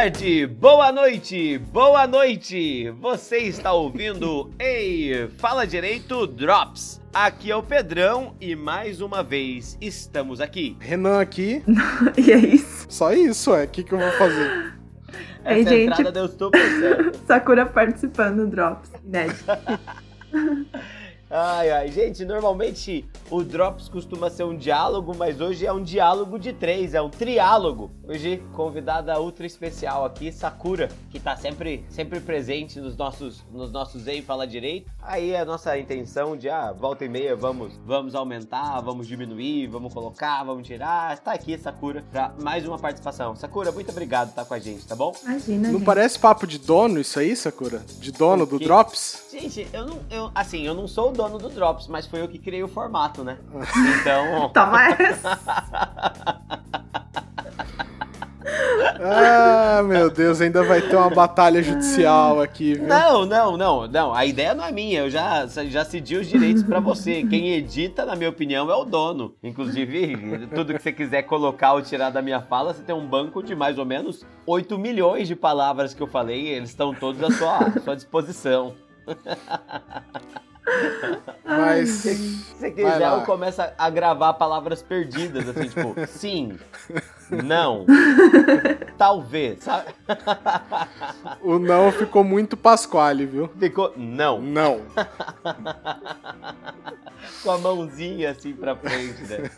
tarde, boa noite, boa noite. Você está ouvindo Ei, fala direito Drops. Aqui é o Pedrão e mais uma vez estamos aqui. Renan aqui. e é isso. Só isso, é. O que, que eu vou fazer? Essa Ei, gente. entrada deu super certo. Sakura participando do Drops. Inédito. Ai, ai, gente, normalmente o Drops costuma ser um diálogo, mas hoje é um diálogo de três, é um triálogo. Hoje, convidada ultra especial aqui, Sakura, que tá sempre, sempre presente nos nossos, nos nossos Ei Fala Direito. Aí a nossa intenção de, ah, volta e meia, vamos, vamos aumentar, vamos diminuir, vamos colocar, vamos tirar. Está aqui, Sakura, pra mais uma participação. Sakura, muito obrigado por estar com a gente, tá bom? Imagina, Não gente. parece papo de dono isso aí, Sakura? De dono do? Drops? Gente, eu não, eu, assim, eu não sou o dono do Drops, mas foi eu que criei o formato, né? Então... Toma essa. Ah, meu Deus, ainda vai ter uma batalha judicial aqui, viu? Não, não, não, não. A ideia não é minha. Eu já, já cedi os direitos pra você. Quem edita, na minha opinião, é o dono. Inclusive, tudo que você quiser colocar ou tirar da minha fala, você tem um banco de mais ou menos 8 milhões de palavras que eu falei. Eles estão todos à sua, à sua disposição. Mas. Se você Vai quiser, eu começo a- a gravar palavras perdidas, assim, tipo, sim, não, talvez, sabe? O não ficou muito Pasquale, viu? Ficou, não, Não. com a mãozinha assim pra frente, né?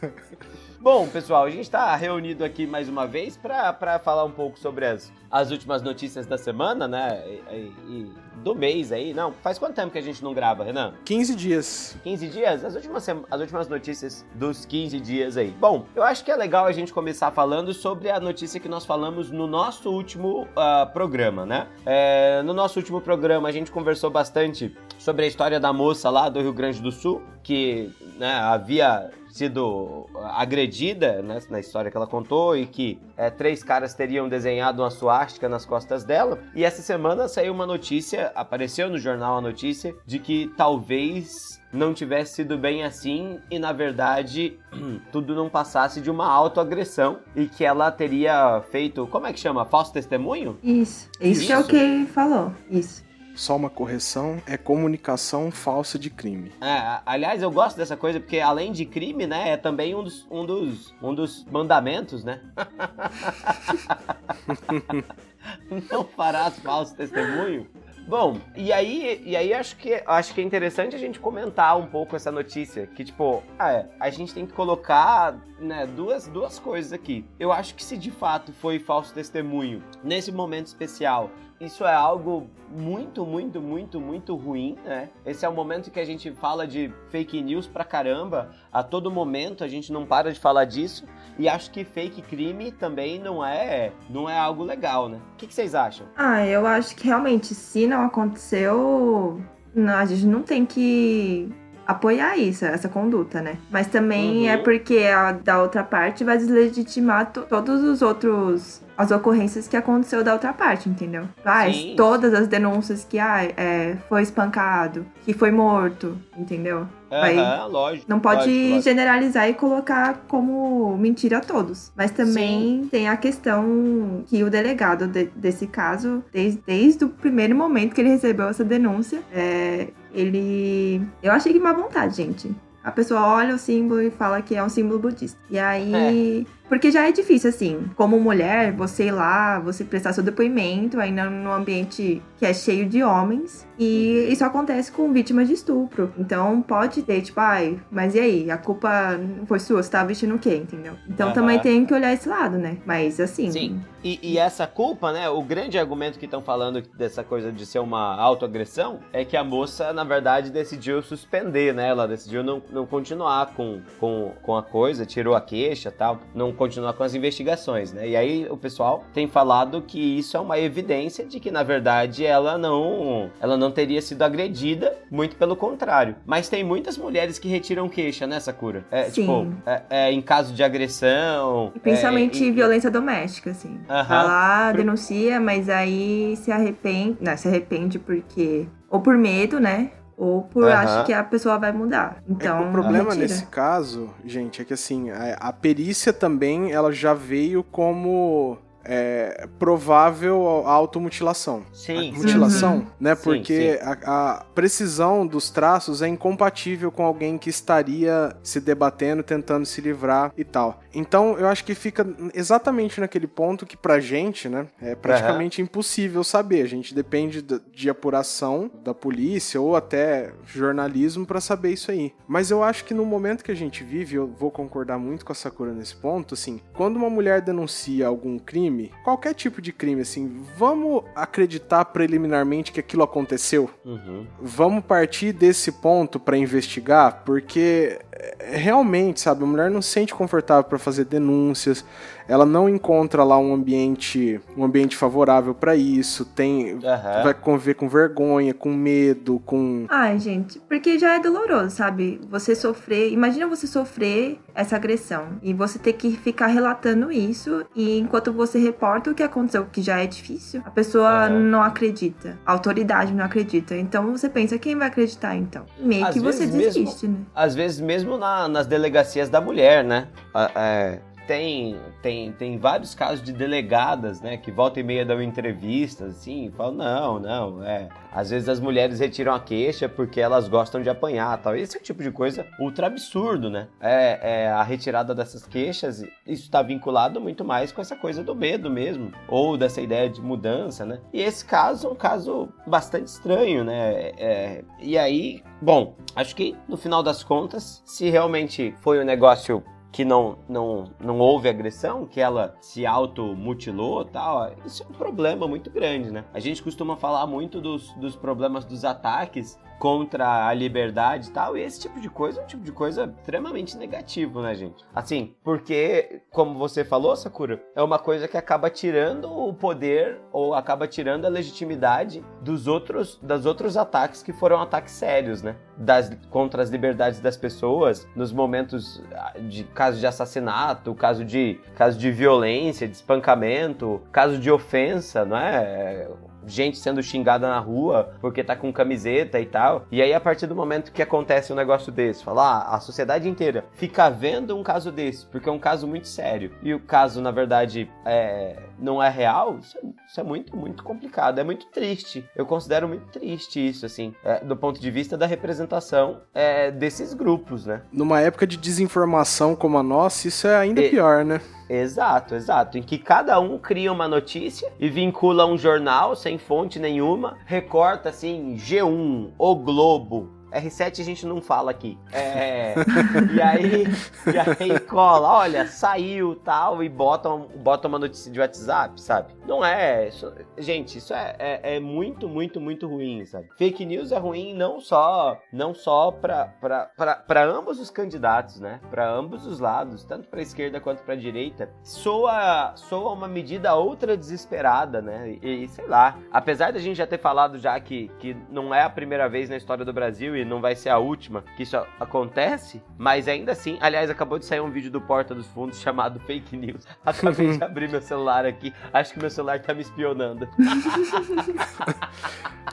Bom, pessoal, a gente tá reunido aqui mais uma vez pra falar um pouco sobre as, as últimas notícias da semana, né? E, e- do mês aí. Não, faz quanto tempo que a gente não grava, Renan? 15 dias. 15 dias? As últimas, as últimas notícias dos 15 dias aí. Bom, eu acho que é legal a gente começar falando sobre a notícia que nós falamos no nosso último ah, programa, né? É, no nosso último programa a gente conversou bastante sobre a história da moça lá do Rio Grande do Sul, que né, havia sido agredida né, na história que ela contou e que é, três caras teriam desenhado uma suástica nas costas dela. E essa semana saiu uma notícia, apareceu no jornal a notícia de que talvez não tivesse sido bem assim e na verdade tudo não passasse de uma autoagressão e que ela teria feito, como é que chama? Falso testemunho? Isso. Isso, que é o Isso. que falou. Isso. Só uma correção: é comunicação falsa de crime. É, aliás, eu gosto dessa coisa porque além de crime, né, é também um dos, um dos, um dos mandamentos, né? Não farás falso testemunho. Bom, e aí, e aí acho que acho que é interessante a gente comentar um pouco essa notícia, que tipo, ah, é, a gente tem que colocar, né, duas, duas coisas aqui. Eu acho que se de fato foi falso testemunho nesse momento especial, isso é algo muito, muito, muito, muito ruim, né? Esse é o momento que a gente fala de fake news pra caramba. A todo momento a gente não para de falar disso. E acho que fake crime também não é, não é algo legal, né? O que, que vocês acham? Ah, eu acho que realmente, se não aconteceu, não, a gente não tem que apoiar isso, essa conduta, né? Mas também Uhum. é porque a da outra parte vai deslegitimar to- todos os outros as ocorrências que aconteceu da outra parte, entendeu? Vai, Sim. todas as denúncias que ah, é, foi espancado, que foi morto, entendeu? Vai- Aham, lógico. Não pode lógico, lógico. generalizar e colocar como mentira todos. Mas também tem a questão que o delegado de- desse caso, desde, desde o primeiro momento que ele recebeu essa denúncia, é, ele. Eu achei que má vontade, gente. A pessoa olha o símbolo e fala que é um símbolo budista. E aí. Porque já é difícil, assim, como mulher, você ir lá, você prestar seu depoimento, ainda num ambiente que é cheio de homens. E isso acontece com vítimas de estupro. Então pode ter, tipo, ai, mas e aí? A culpa não foi sua, você tava vestindo o quê, entendeu? Então Aham. também tem que olhar esse lado, né? Mas assim. Sim. E, e essa culpa, né? O grande argumento que estão falando dessa coisa de ser uma autoagressão é que a moça, na verdade, decidiu suspender, né? Ela decidiu não, não continuar com, com, com a coisa, tirou a queixa e tal, não continuar com as investigações, né? E aí o pessoal tem falado que isso é uma evidência de que, na verdade, ela não, ela não teria sido agredida, muito pelo contrário. Mas tem muitas mulheres que retiram queixa, né, Sakura? É, Sim. tipo, é, é, em caso de agressão. Principalmente é, em- violência doméstica, assim. Vai lá, Por- denuncia, mas aí se arrepende. Não, se arrepende porque. Ou por medo, né? Ou por Aham. acho que a pessoa vai mudar. Então, o problema retira. nesse caso, gente, é que assim, a, a perícia também, ela já veio como é, provável automutilação. Sim. Mutilação, Uhum. né? Sim, Porque A, a precisão dos traços é incompatível com alguém que estaria se debatendo, tentando se livrar e tal. Então, eu acho que fica exatamente naquele ponto que pra gente, né, é praticamente impossível saber. A gente depende de apuração da polícia ou até jornalismo pra saber isso aí. Mas eu acho que no momento que a gente vive, eu vou concordar muito com a Sakura nesse ponto, assim, quando uma mulher denuncia algum crime, qualquer tipo de crime, assim, vamos acreditar preliminarmente que aquilo aconteceu? Uhum. Vamos partir desse ponto pra investigar, porque realmente, sabe, a mulher não se sente confortável pra fazer denúncias, ela não encontra lá um ambiente, um ambiente favorável pra isso, tem Aham. vai conviver com vergonha, com medo, com Ai, gente, porque já é doloroso, sabe? Você sofrer. Imagina você sofrer essa agressão e você ter que ficar relatando isso e enquanto você reporta o que aconteceu, que já é difícil, a pessoa Aham. não acredita. A autoridade não acredita. Então você pensa, quem vai acreditar então? Meio Às que você vezes mesmo- desiste, né? Às vezes mesmo na- nas delegacias da mulher, né? É, tem, tem, tem vários casos de delegadas, né? Que volta e meia dão entrevistas, assim, e falam, não, não, é. Às vezes as mulheres retiram a queixa porque elas gostam de apanhar tal. Esse é tipo de coisa ultra absurdo, né? É, é a retirada dessas queixas, isso está vinculado muito mais com essa coisa do medo mesmo, ou dessa ideia de mudança, né? E esse caso é um caso bastante estranho, né? É, e aí, bom, acho que no final das contas, se realmente foi um negócio que não, não, não houve agressão, que ela se automutilou tal, isso é um problema muito grande, né? A gente costuma falar muito dos, dos problemas dos ataques contra a liberdade e tal, e esse tipo de coisa é um tipo de coisa extremamente negativo, né, gente? Assim, porque, como você falou, Sakura, é uma coisa que acaba tirando o poder ou acaba tirando a legitimidade dos outros, dos outros ataques que foram ataques sérios, né? Das, contra as liberdades das pessoas, nos momentos ah, de caso de assassinato, caso de, caso de violência, de espancamento, caso de ofensa, não é? Gente sendo xingada na rua porque tá com camiseta e tal. E aí, a partir do momento que acontece um negócio desse, falar, ah, a sociedade inteira fica vendo um caso desse, porque é um caso muito sério, e o caso, na verdade, é, não é real, isso é, isso é muito, muito complicado. É muito triste. Eu considero muito triste isso, assim, é, do ponto de vista da representação é, desses grupos, né? numa época de desinformação como a nossa, isso é ainda pior, né? Exato, exato. Em que cada um cria uma notícia e vincula um jornal sem fonte nenhuma, recorta assim, G1, O Globo. R7 a gente não fala aqui. É, e aí, e aí cola, olha, saiu tal, e bota, bota uma notícia de WhatsApp, sabe? Não é. isso- gente, isso é, é, é muito, muito, muito ruim, sabe? Fake news é ruim não só, não só pra ambos os candidatos, né? Pra ambos os lados, tanto pra esquerda quanto pra direita. Soa, soa uma medida outra desesperada, né? E, e sei lá. Apesar da gente já ter falado já que, que não é a primeira vez na história do Brasil e não vai ser a última que isso acontece, mas ainda assim, aliás, acabou de sair um vídeo do Porta dos Fundos chamado Fake News. Acabei de abrir meu celular aqui, acho que meu celular tá me espionando.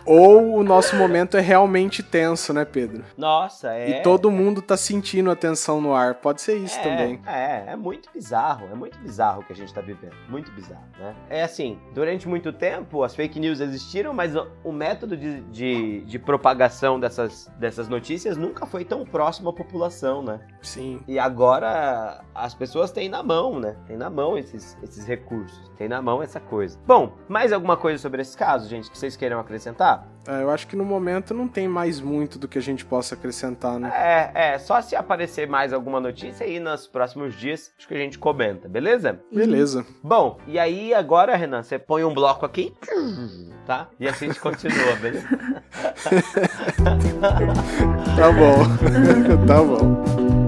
Ou o nosso momento é realmente tenso, né, Pedro? Nossa, é. E todo mundo tá sentindo a tensão no ar. Pode ser isso é, também. É, é muito bizarro, é muito bizarro o que a gente tá vivendo. Muito bizarro, né? É assim, durante muito tempo as fake news existiram, mas o, o método de, de, de propagação dessas, dessas notícias nunca foi tão próximo à população, né? Sim. E agora as pessoas têm na mão, né? Tem na mão esses, esses recursos, tem na mão essa coisa. Bom, mais alguma coisa sobre esse caso, gente, que vocês queiram acrescentar? É, eu acho que no momento não tem mais muito do que a gente possa acrescentar, né? É, é, só se aparecer mais alguma notícia aí nos próximos dias, acho que a gente comenta, beleza? Beleza. Bom, e aí agora, Renan, você põe um bloco aqui, tá? E assim a gente continua, beleza? Tá bom. tá bom.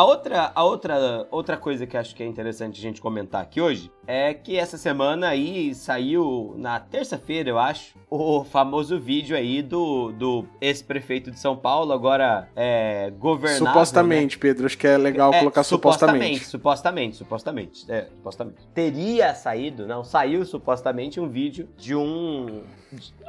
A outra, a outra, outra coisa que acho que é interessante a gente comentar aqui hoje é que essa semana aí saiu na terça-feira, eu acho, o famoso vídeo aí do, do ex-prefeito de São Paulo, agora é, governador. Supostamente, né? Pedro, acho que é legal é, colocar supostamente. Supostamente, supostamente, supostamente, é, supostamente. Teria saído, não, saiu supostamente um vídeo de um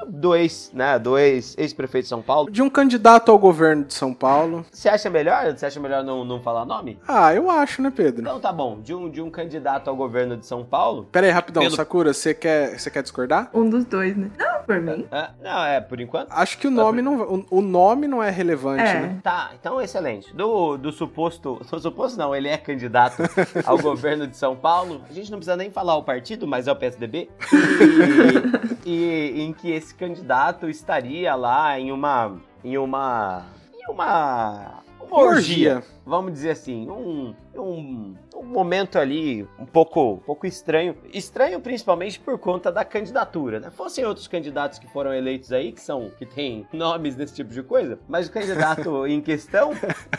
dois, né, dois ex-prefeitos de São Paulo. De um candidato ao governo de São Paulo. Você acha melhor? Você acha melhor não, não falar nome? Ah, eu acho, né, Pedro? Então tá bom, de um, de um candidato ao governo de São Paulo. Pera aí, rapidão, Pelo... Sakura, você quer, você quer discordar? Um dos dois, né? Não, por mim. É, não, é, por enquanto. Acho que o nome, não, o, o nome não é relevante, é. né? Tá, então excelente. Do, do suposto. Do suposto não, ele é candidato ao governo de São Paulo. A gente não precisa nem falar o partido, mas é o PSDB. E, e em que esse candidato estaria lá em uma. Em uma. Em uma. Uma orgia. orgia. Vamos dizer assim, um, um, um momento ali um pouco, um pouco estranho. Estranho principalmente por conta da candidatura, né? Fossem outros candidatos que foram eleitos aí, que são que têm nomes desse tipo de coisa, mas o candidato em questão,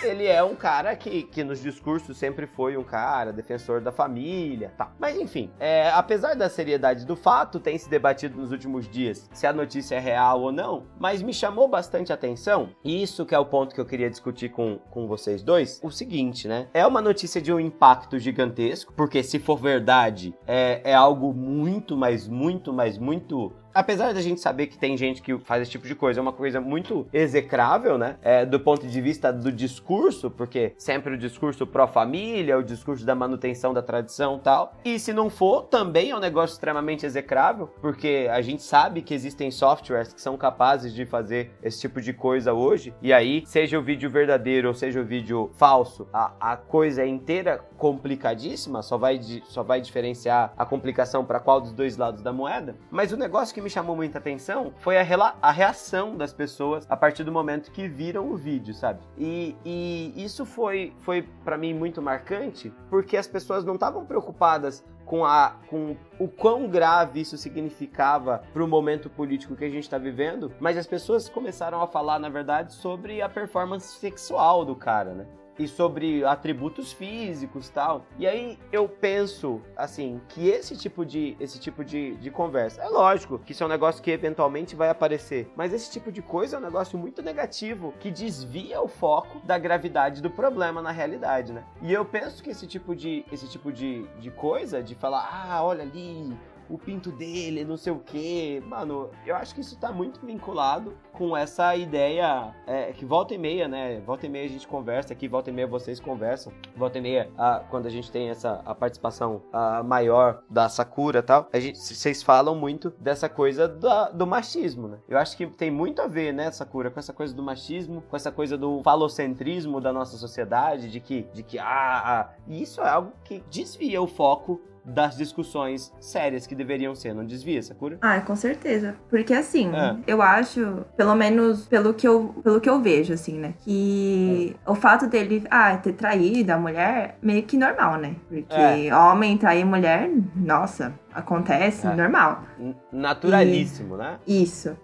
ele é um cara que, que nos discursos sempre foi um cara defensor da família, tá. Mas enfim, é, apesar da seriedade do fato, tem se debatido nos últimos dias se a notícia é real ou não, mas me chamou bastante atenção, e isso que é o ponto que eu queria discutir com, com vocês dois, o seguinte, né? É uma notícia notícia de um impacto gigantesco, porque se for verdade, é, é algo muito, mas muito, mas muito apesar da gente saber que tem gente que faz esse tipo de coisa, é uma coisa muito execrável, né? É, do ponto de vista do discurso, porque sempre o discurso pró-família, o discurso da manutenção da tradição tal. E se não for, também é um negócio extremamente execrável, porque a gente sabe que existem softwares que são capazes de fazer esse tipo de coisa hoje, e aí, seja o vídeo verdadeiro ou seja o vídeo falso, a, a coisa é inteira complicadíssima, só vai, só vai diferenciar a complicação para qual dos dois lados da moeda. Mas o negócio que me chamou muita atenção foi a, a reação das pessoas a partir do momento que viram o vídeo, sabe? E, e isso foi, foi para mim muito marcante, porque as pessoas não estavam preocupadas com, a, com o quão grave isso significava para o momento político que a gente está vivendo, mas as pessoas começaram a falar, na verdade, sobre a performance sexual do cara, né? E sobre atributos físicos tal. E aí eu penso, assim, que esse tipo de, esse tipo de, de conversa, é lógico que isso é um negócio que eventualmente vai aparecer, mas esse tipo de coisa é um negócio muito negativo, que desvia o foco da gravidade do problema na realidade, né? E eu penso que esse tipo de, esse tipo de, de coisa, de falar, ah, olha ali, o pinto dele, não sei o que. Mano, eu acho que isso tá muito vinculado com essa ideia é, que volta e meia, né? Volta e meia a gente conversa aqui, volta e meia vocês conversam. Volta e meia, a, quando a gente tem essa a participação a, maior da Sakura e tal, gente, vocês falam muito dessa coisa da, do machismo, né? Eu acho que tem muito a ver, né, Sakura, com essa coisa do machismo, com essa coisa do falocentrismo da nossa sociedade, de que, de que ah, ah, isso é algo que desvia o foco das discussões sérias que deveriam ser, não desvia, Sakura? Ah, com certeza. Porque assim, é. eu acho, pelo menos pelo que eu, pelo que eu vejo, assim, né? Que é. o fato dele, ah, ter traído a mulher, meio que normal, né? Porque é. homem trair mulher, nossa, acontece, é. normal. Naturalíssimo, e... né? Isso.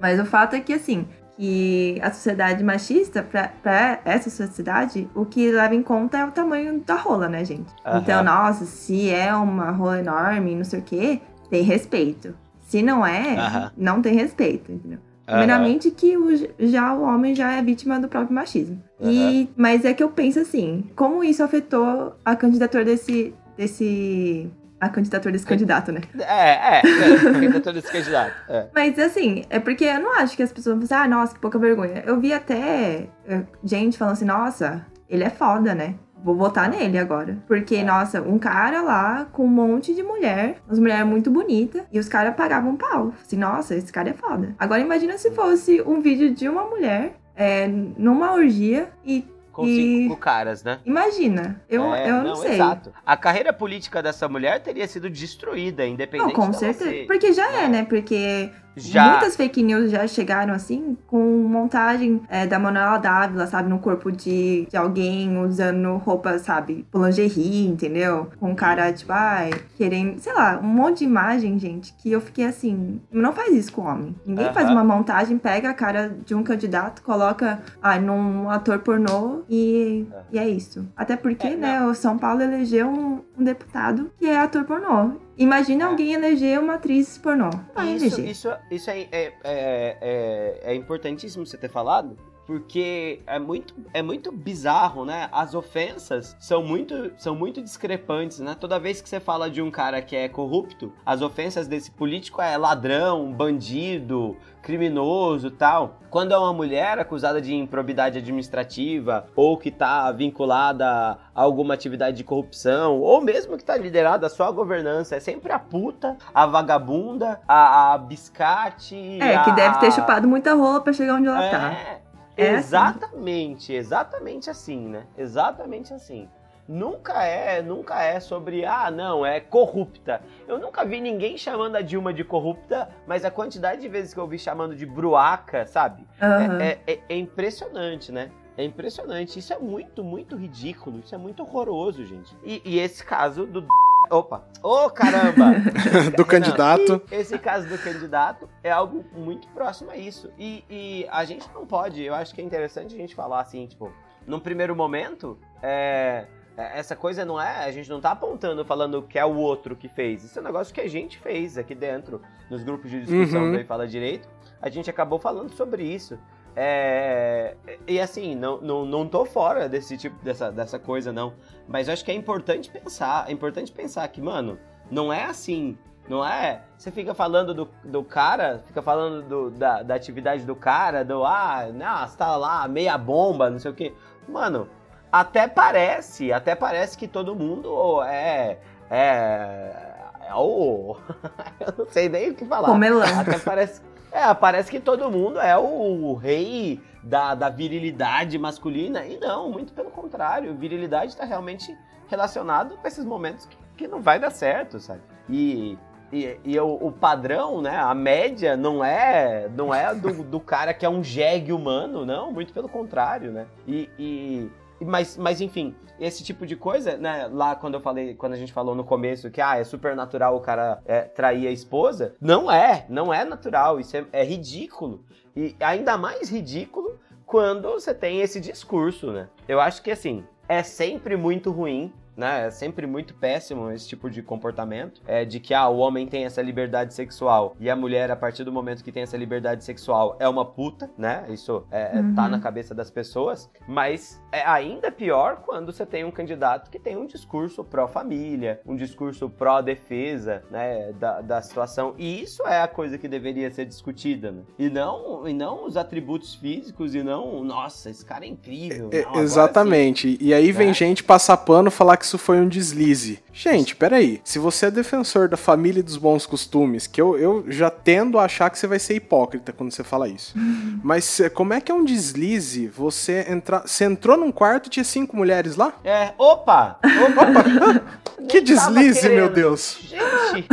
Mas o fato é que, assim, que a sociedade machista, para essa sociedade, o que leva em conta é o tamanho da rola, né, gente? Uhum. Então, nossa, se é uma rola enorme, não sei o quê, tem respeito. Se não é, uhum. não tem respeito, entendeu? Primeiramente uhum. que o, já o homem já é vítima do próprio machismo. E, mas é que eu penso assim, como isso afetou a candidatura desse, desse a candidatura desse candidato, né? É, é, é a candidatura desse candidato. É. Mas assim, é porque eu não acho que as pessoas vão pensar, ah, nossa, que pouca vergonha. Eu vi até é, gente falando assim, nossa, ele é foda, né? Vou votar nele agora. Porque, é. nossa, um cara lá com um monte de mulher, umas mulheres muito bonitas, e os caras pagavam pau. Assim, nossa, esse cara é foda. Agora imagina se fosse um vídeo de uma mulher é, numa orgia e com e... cinco caras, né? Imagina, eu, é, eu não, não, sei. Exato. A carreira política dessa mulher teria sido destruída, independente não, com certeza. Ser, Porque já é, né? Porque Já. Muitas fake news já chegaram assim, com montagem é, da Manuela Dávila, sabe, no corpo de, de alguém usando roupa, sabe, lingerie, entendeu? Com um cara, tipo, ai, querendo, sei lá, um monte de imagem, gente, que eu fiquei assim, não faz isso com homem. Ninguém Aham. faz uma montagem, pega a cara de um candidato, coloca ah, num ator pornô e, Aham. e é isso. Até porque, É, né, o São Paulo elegeu um, um deputado que é ator pornô. Imagina É. alguém eleger uma atriz pornô. Vai Isso, eleger. isso, isso é, é, é, é, é importantíssimo você ter falado, porque é muito, é muito bizarro, né? As ofensas são muito, são muito discrepantes, né? Toda vez que você fala de um cara que é corrupto, as ofensas desse político é ladrão, bandido, criminoso tal. Quando é uma mulher acusada de improbidade administrativa ou que tá vinculada a alguma atividade de corrupção ou mesmo que tá liderada só a governança, é sempre a puta, a vagabunda, a, a biscate. É, que a- deve ter chupado muita rola pra chegar onde ela é, tá. É assim. exatamente, exatamente assim, né? Exatamente assim. Nunca é, nunca é sobre, ah, não, é corrupta. Eu nunca vi ninguém chamando a Dilma de corrupta, mas a quantidade de vezes que eu vi chamando de bruaca, sabe? Aham. É, é- é impressionante, né? É impressionante. Isso é muito, muito ridículo. Isso é muito horroroso, gente. E, e esse caso do. Opa! Ô, caramba! do candidato. E esse caso do candidato é algo muito próximo a isso. E, e a gente não pode, eu acho que é interessante a gente falar assim, tipo, num primeiro momento, é, é, essa coisa não é, a gente não tá apontando falando que é o outro que fez. Isso é um negócio que a gente fez aqui dentro, nos grupos de discussão Uhum. do Fala Direito. A gente acabou falando sobre isso. É, e assim, não, não, não tô fora desse tipo, dessa, dessa coisa, não. Mas eu acho que é importante pensar, é importante pensar que, mano, não é assim, não é? Você fica falando do, do cara, fica falando do- da, da atividade do cara, do, ah, não, você tá lá, meia bomba, não sei o quê. Mano, até parece, até parece que todo mundo é, é, é o... eu não sei nem o que falar. Comelão. Até parece. É, parece que todo mundo é o, rei da, da virilidade masculina. E não, muito pelo contrário. Virilidade tá realmente relacionado com esses momentos que, que não vai dar certo, sabe? E. E, e o, o padrão, né? A média não é não é do, do cara que é um jegue humano, não, muito pelo contrário, né? E- e- mas, mas enfim, esse tipo de coisa, né? Lá quando eu falei, quando a gente falou no começo que ah, é super natural o cara é, trair a esposa, não é, não é natural, isso é, é ridículo. E ainda mais ridículo quando você tem esse discurso, né? Eu acho que assim, é sempre muito ruim. Né? É sempre muito péssimo esse tipo de comportamento. É de que ah, o homem tem essa liberdade sexual e a mulher, a partir do momento que tem essa liberdade sexual, é uma puta, né? Isso é, Uhum. tá na cabeça das pessoas. Mas é ainda pior quando você tem um candidato que tem um discurso pró-família, um discurso pró-defesa, né? Da, da situação. E isso é a coisa que deveria ser discutida, né? E não, e não os atributos físicos e não, nossa, esse cara é incrível. É, não, agora exatamente. E aí vem Né? gente passar pano falar que isso foi um deslize. Gente, peraí. Se você é defensor da família e dos bons costumes, que eu, eu já tendo a achar que você vai ser hipócrita quando você fala isso. Mas eh, como é que é um deslize você entrar. Você entrou num quarto e tinha cinco mulheres lá? É, opa! Opa! Que deslize, meu. Deus. Gente,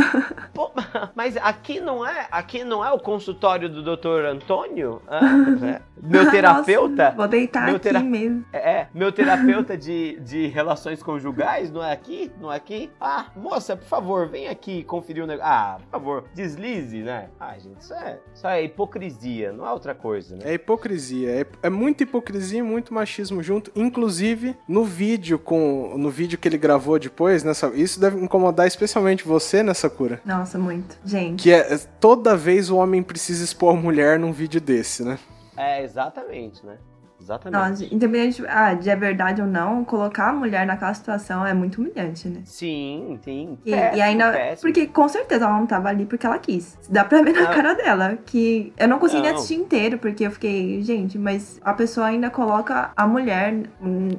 pô, mas aqui não é, aqui não é o consultório do Dr. Antônio? Ah, né? Meu terapeuta? Nossa, vou deitar Meu aqui tera- mesmo. É, meu terapeuta de, de relações conjugais, não é aqui? Não é aqui? Ah, moça, por favor, vem aqui conferir o negócio. Ah, por favor, deslize, né? Ah, gente, isso é, isso é hipocrisia, não é outra coisa, né? É hipocrisia. É, é muita hipocrisia e muito machismo junto. Inclusive, no vídeo com. No vídeo que ele gravou depois, nessa. Isso deve incomodar especialmente você nessa cura. Nossa, muito. Gente. Que é toda vez o homem precisa expor a mulher num vídeo desse, né? É, exatamente, né? Exatamente. Nossa, independente ah, de é verdade ou não, colocar a mulher naquela situação é muito humilhante, né? Sim, sim. E, Péssimo, e ainda. péssimo. Porque com certeza ela não tava ali porque ela quis. Dá pra ver na Não. cara dela. Que eu não consegui nem Não. assistir inteiro, porque eu fiquei, gente, mas a pessoa ainda coloca a mulher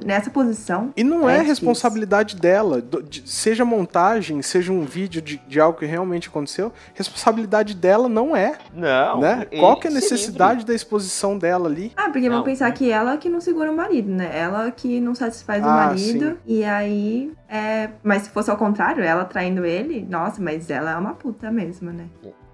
nessa posição. E não É é, difícil. responsabilidade dela. seja montagem, seja um vídeo de, de algo que realmente aconteceu, responsabilidade dela não é. Não. né? Qual que é a necessidade da exposição dela ali? Ah, porque Não. vão pensar que ela que não segura o marido, né? Ela que não satisfaz o Ah, marido. sim. E aí. É... Mas se fosse ao contrário, ela traindo ele, nossa, mas ela é uma puta mesmo, né?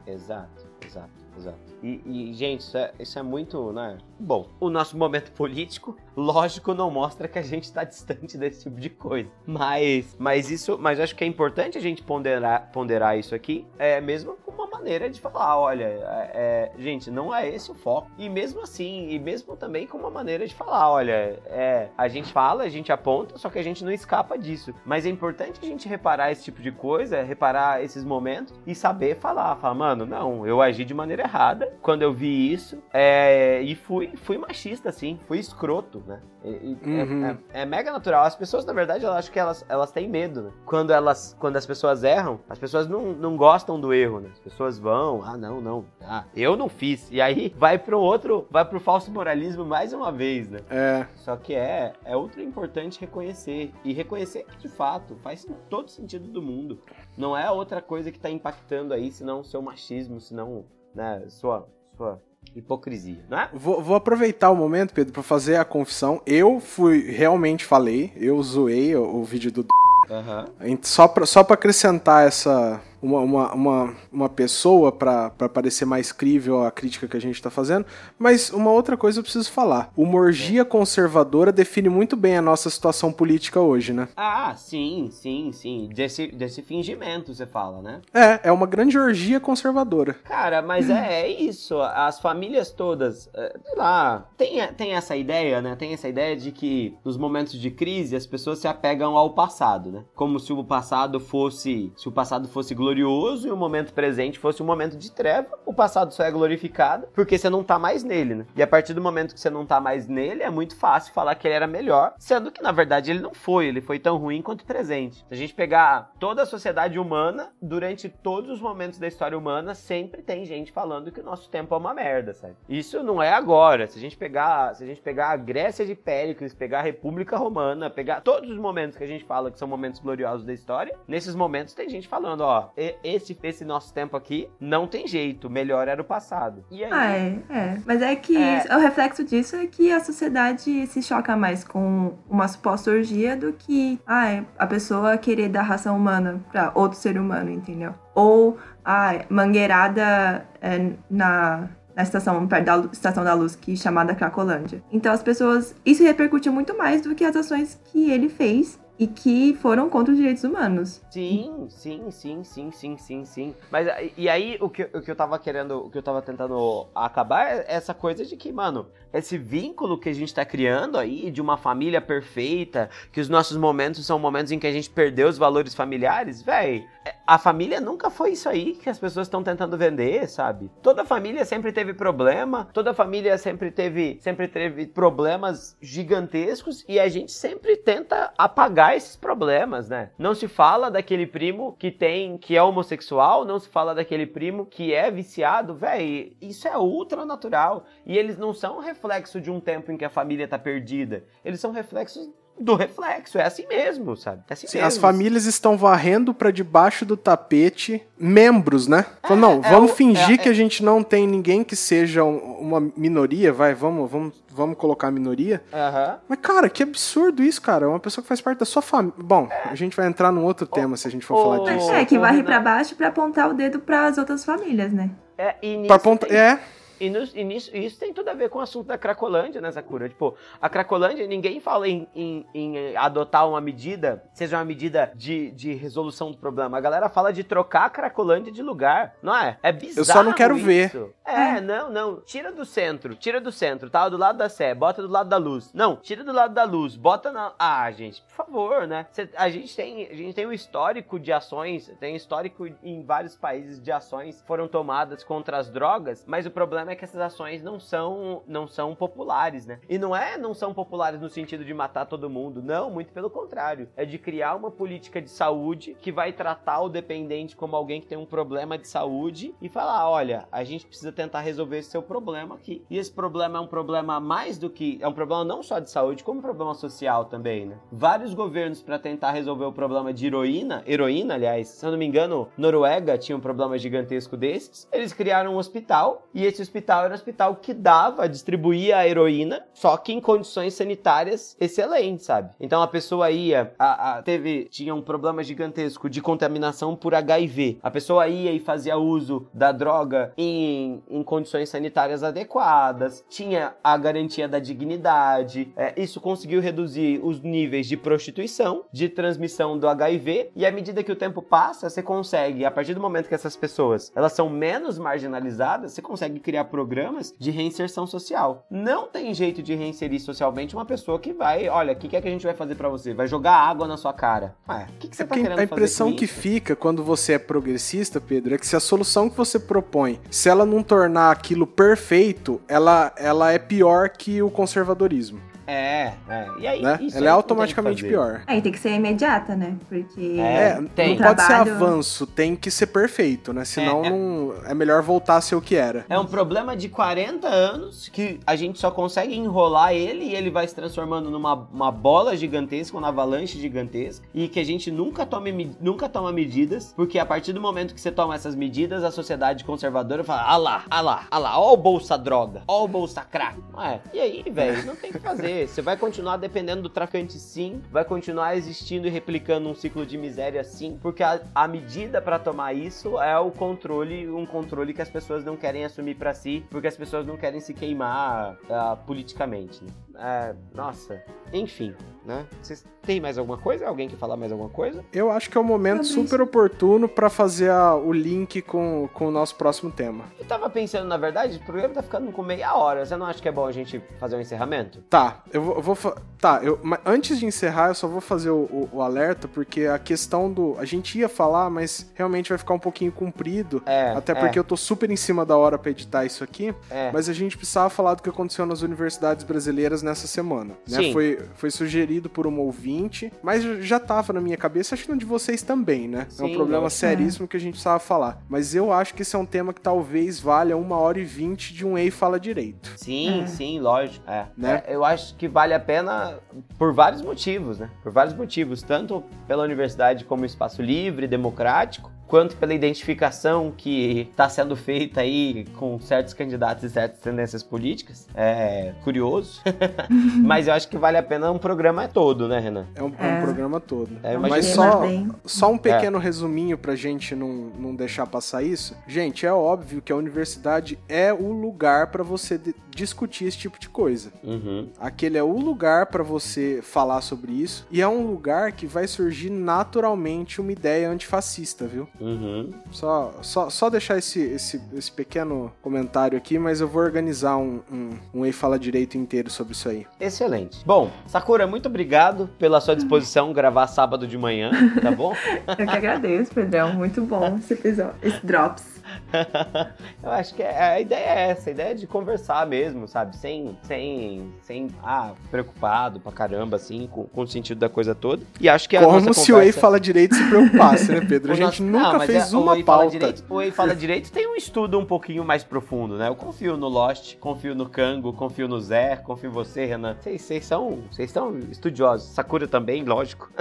Exato, exato. exato. E, e, gente, isso é, isso é muito, né? Bom, o nosso momento político, lógico, não mostra que a gente está distante desse tipo de coisa. Mas, mas isso, mas acho que é importante a gente ponderar, ponderar isso aqui, é mesmo como uma maneira de falar, olha, é, é, gente, não é esse o foco. E mesmo assim, e mesmo também como uma maneira de falar, olha, é, a gente fala, a gente aponta, só que a gente não escapa disso. Mas é importante a gente reparar esse tipo de coisa, reparar esses momentos e saber falar, falar, mano, não, eu agi de maneira errada quando eu vi isso é, e fui, fui machista, assim, fui escroto, né? E, é, uhum. é, é, mega natural. As pessoas, na verdade, eu acho que elas, elas têm medo, né? Quando, elas, quando as pessoas erram, as pessoas não, não gostam do erro, né? As pessoas vão, ah, não, não, ah, eu não fiz. E aí vai pro outro, vai pro falso moralismo mais uma vez, né? É. Só que é, é outro importante reconhecer. E reconhecer que, de fato, faz todo sentido do mundo. Não é outra coisa que tá impactando aí, senão o seu machismo, senão, né, sua, sua hipocrisia, né? Vou, vou, aproveitar o momento, Pedro, para fazer a confissão. Eu fui, realmente falei, eu zoei o, o vídeo do. Uhum. Só para só pra acrescentar essa, uma, uma, uma, uma pessoa para parecer mais crível a crítica que a gente está fazendo. Mas uma outra coisa eu preciso falar. O morgia é. conservadora define muito bem a nossa situação política hoje, né? Ah, sim, sim, sim. Desse, desse fingimento, você fala, né? É, é uma grande orgia conservadora. Cara, mas é, é isso. As famílias todas, é, sei lá, tem, tem essa ideia, né? Tem essa ideia de que nos momentos de crise as pessoas se apegam ao passado, né? Como se o passado fosse, se o passado fosse glorioso glorioso e o momento presente fosse um momento de treva, o passado só é glorificado porque você não tá mais nele, né? E a partir do momento que você não tá mais nele, é muito fácil falar que ele era melhor, sendo que na verdade ele não foi, ele foi tão ruim quanto o presente. Se a gente pegar toda a sociedade humana, durante todos os momentos da história humana, sempre tem gente falando que o nosso tempo é uma merda, sabe? Isso não é agora. Se a gente pegar, se a gente pegar a Grécia de Péricles, pegar a República Romana, pegar todos os momentos que a gente fala que são momentos gloriosos da história, nesses momentos tem gente falando, ó, esse, esse nosso tempo aqui não tem jeito, melhor era o passado. E aí, ah, é, é. Mas é que é... o reflexo disso é que a sociedade se choca mais com uma suposta orgia do que ah, a pessoa querer dar ração humana para outro ser humano, entendeu? Ou ah, mangueirada é, na na estação, perto da estação da luz, que é chamada Cracolândia. Então as pessoas. Isso repercute muito mais do que as ações que ele fez e que foram contra os direitos humanos. Sim, sim, sim, sim, sim, sim, sim. Mas e aí o que, o que eu tava querendo, o que eu tava tentando acabar é essa coisa de que, mano, esse vínculo que a gente tá criando aí de uma família perfeita, que os nossos momentos são momentos em que a gente perdeu os valores familiares, véi, a família nunca foi isso aí que as pessoas estão tentando vender, sabe? Toda família sempre teve problema, toda família sempre teve, sempre teve problemas gigantescos e a gente sempre tenta apagar esses problemas, né? Não se fala daquele primo que tem, que é homossexual, não se fala daquele primo que é viciado, velho. Isso é ultra natural e eles não são reflexo de um tempo em que a família tá perdida. Eles são reflexos do reflexo. É assim mesmo, sabe? É assim Sim, mesmo. As famílias estão varrendo para debaixo do tapete membros, né? É, não, é vamos o, fingir é, que a gente não tem ninguém que seja uma minoria, vai, vamos, vamos, vamos colocar a minoria. Uhum. Mas, cara, que absurdo isso, cara. Uma pessoa que faz parte da sua família. Bom, a gente vai entrar num outro tema se a gente for falar disso. É, que varre para baixo para apontar o dedo para as outras famílias, né? É, e nisso pra apontar, tem... é. E, no, e nisso, isso tem tudo a ver com o assunto da Cracolândia, né, Sakura? Tipo, a Cracolândia, ninguém fala em, em, em, adotar uma medida, seja uma medida de, de resolução do problema. A galera fala de trocar a Cracolândia de lugar, não é? É bizarro Eu só não quero isso. ver. É, não, não. Tira do centro, tira do centro, tá? Do lado da Sé, bota do lado da luz. Não, tira do lado da luz, bota na... Ah, gente, por favor, né? Cê, a, gente tem, a gente tem um histórico de ações, tem histórico em vários países de ações que foram tomadas contra as drogas, mas o problema problema é que essas ações não são, não são populares, né? E não é não são populares no sentido de matar todo mundo, não, muito pelo contrário. É de criar uma política de saúde que vai tratar o dependente como alguém que tem um problema de saúde e falar, olha, a gente precisa tentar resolver esse seu problema aqui. E esse problema é um problema mais do que é um problema não só de saúde, como um problema social também, né? Vários governos para tentar resolver o problema de heroína, heroína, aliás, se eu não me engano, Noruega tinha um problema gigantesco desses. Eles criaram um hospital e esse hospital era um hospital que dava, distribuía a heroína, só que em condições sanitárias excelentes, sabe? Então a pessoa ia, a, a, teve, tinha um problema gigantesco de contaminação por HIV. A pessoa ia e fazia uso da droga em, em condições sanitárias adequadas, tinha a garantia da dignidade. É, isso conseguiu reduzir os níveis de prostituição, de transmissão do HIV, e à medida que o tempo passa, você consegue, a partir do momento que essas pessoas elas são menos marginalizadas, você consegue criar programas de reinserção social. Não tem jeito de reinserir socialmente uma pessoa que vai, olha, o que, que é que a gente vai fazer para você? Vai jogar água na sua cara. Ué, o que, que você é tá querendo fazer A impressão que fica quando você é progressista, Pedro, é que se a solução que você propõe, se ela não tornar aquilo perfeito, ela, ela é pior que o conservadorismo. É, é. E aí, né? Ela é automaticamente pior. Aí tem que ser imediata, né? Porque. É, tem. não pode ser avanço, tem que ser perfeito, né? Senão é, é... Não, é melhor voltar a ser o que era. É um problema de 40 anos que a gente só consegue enrolar ele e ele vai se transformando numa uma bola gigantesca, uma avalanche gigantesca, e que a gente nunca, tome, nunca toma medidas, porque a partir do momento que você toma essas medidas, a sociedade conservadora fala: ah lá, ah lá, ah lá, ó o bolsa droga, ó o bolsa crack. É, e aí, velho, não tem o que fazer. Você vai continuar dependendo do traficante sim, vai continuar existindo e replicando um ciclo de miséria sim, porque a, a medida para tomar isso é o controle, um controle que as pessoas não querem assumir para si, porque as pessoas não querem se queimar uh, politicamente. Né? É, nossa, enfim, né? Vocês têm mais alguma coisa? Alguém quer falar mais alguma coisa? Eu acho que é um momento super oportuno para fazer a, o link com, com o nosso próximo tema. Eu tava pensando, na verdade, o programa tá ficando com meia hora. Você não acha que é bom a gente fazer um encerramento? Tá, eu vou. Eu vou tá, eu, mas antes de encerrar, eu só vou fazer o, o, o, alerta, porque a questão do. A gente ia falar, mas realmente vai ficar um pouquinho comprido. É, até porque é. eu tô super em cima da hora pra editar isso aqui. É. Mas a gente precisava falar do que aconteceu nas universidades brasileiras nessa semana. Né? Foi, foi sugerido por um ouvinte, mas já tava na minha cabeça, acho que no de vocês também, né? Sim, é um problema seríssimo que a gente precisava falar. Mas eu acho que esse é um tema que talvez valha uma hora e vinte de um Ei Fala Direito. Sim, é. sim, lógico. É. Né? É, eu acho que vale a pena por vários motivos, né? Por vários motivos, tanto pela universidade como espaço livre, democrático, quanto pela identificação que está sendo feita aí com certos candidatos e certas tendências políticas. É curioso, mas eu acho que vale a pena um programa todo, né, Renan? É um, é. um programa todo. É, mas só, só um pequeno é. resuminho pra gente não, não deixar passar isso. Gente, é óbvio que a universidade é o lugar para você discutir esse tipo de coisa. Uhum. Aquele é o lugar para você falar sobre isso e é um lugar que vai surgir naturalmente uma ideia antifascista, viu? Uhum. Só, só, só deixar esse, esse, esse pequeno comentário aqui, mas eu vou organizar um, um, um Ei Fala Direito inteiro sobre isso aí. Excelente. Bom, Sakura, muito obrigado pela sua disposição gravar sábado de manhã, tá bom? eu que agradeço, Pedrão. Muito bom esse episódio, esse Drops. eu acho que é, a ideia é essa, a ideia é de conversar mesmo, sabe? Sem, sem, sem, ah, preocupado pra caramba, assim, com, com o sentido da coisa toda. E acho que a Como se conversa... o Ei fala direito se preocupasse, né, Pedro? A gente nosso... nunca não, fez é, uma o pauta. Direito, o Ei fala direito tem um estudo um pouquinho mais profundo, né? Eu confio no Lost, confio no Kango, confio no Zé, confio em você, Renan. Vocês são, vocês são estudiosos. Sakura também, lógico.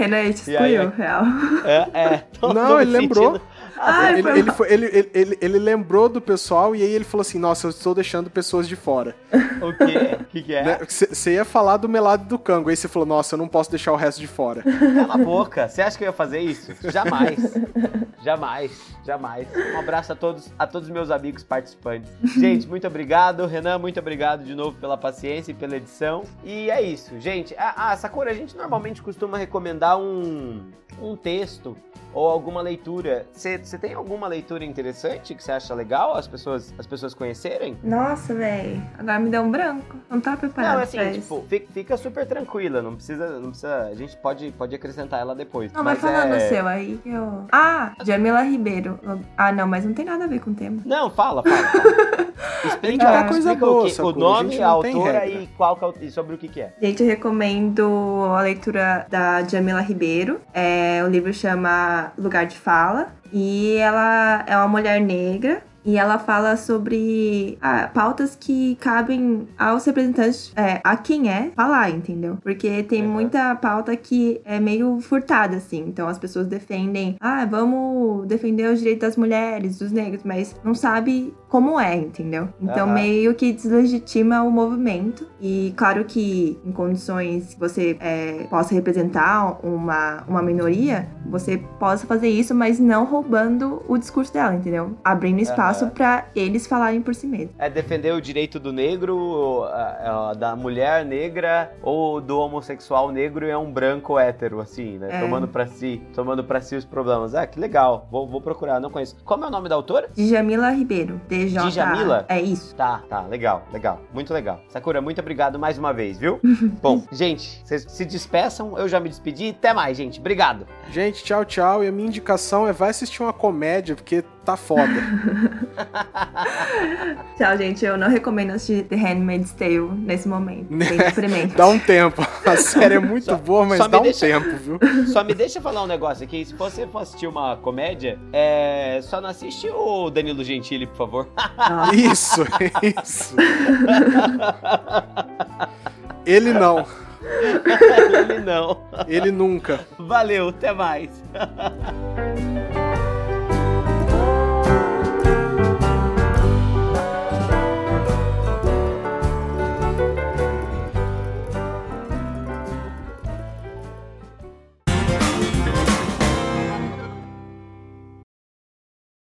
Renan te excluiu, real. É, é. Não, ele lembrou. Ah, ele, ele, foi, ele, ele, ele, lembrou do pessoal e aí ele falou assim: Nossa, eu estou deixando pessoas de fora. O quê? O que, que, é? Você né, ia falar do melado do cango, aí você falou: Nossa, eu não posso deixar o resto de fora. Cala a boca. Você acha que eu ia fazer isso? Jamais. Jamais. Jamais. Um abraço a todos, a todos meus amigos participantes. Gente, muito obrigado. Renan, muito obrigado de novo pela paciência e pela edição. E é isso, gente. Ah, Sakura, a gente normalmente costuma recomendar um, um texto ou alguma leitura. Você tem alguma leitura interessante que você acha legal as pessoas, as pessoas conhecerem? Nossa, velho. Agora me deu um branco. Não tá preparado Não, assim, tipo, fica super tranquila. Não precisa, não precisa. A gente pode, pode acrescentar ela depois. Não, mas falando é... seu aí, eu. Ah, Jamila Ribeiro. Ah, não, mas não tem nada a ver com o tema. Não, fala, fala. fala. explica, ah, coisa boa, o, que, o nome, a, a autora e, qual, é e sobre o que, que é. Gente, eu recomendo a leitura da Jamila Ribeiro. É, o livro chama Lugar de Fala. E ela é uma mulher negra E ela fala sobre ah, pautas que cabem aos representantes, é, a quem é falar, entendeu? Porque tem Uhum. muita pauta que é meio furtada, assim. Então as pessoas defendem, ah, vamos defender os direitos das mulheres, dos negros, mas não sabe como é, entendeu? Então Aham. meio que deslegitima o movimento. E claro que em condições que você é, possa representar uma, uma minoria, você possa fazer isso, mas não roubando o discurso dela, entendeu? Abrindo espaço Aham. pra eles falarem por si mesmos. É defender o direito do negro, da mulher negra ou do homossexual negro e é um branco hétero, assim, né? É. Tomando pra si, tomando pra si os problemas. Ah, que legal. Vou, vou procurar, não conheço. Como é o nome da autora? Djamila Ribeiro. DJ. Djamila? É isso. Tá, tá, legal, legal. Muito legal. Sakura, muito obrigado mais uma vez, viu? Bom, gente, vocês se despeçam, eu já me despedi. Até mais, gente. Obrigado. Gente, tchau, tchau. E a minha indicação é vai assistir uma comédia, porque tá foda. Tchau, gente. Eu não recomendo assistir The Handmaid's Tale nesse momento. Bem deprimente. dá um tempo. A série é muito Só- boa, mas dá um deixa- tempo, viu? Só me deixa falar um negócio aqui. Se você for assistir uma comédia, é... só não assiste o Danilo Gentili, por favor. Nossa. Isso, isso. Ele não. Ele não. Ele nunca. Valeu, até mais.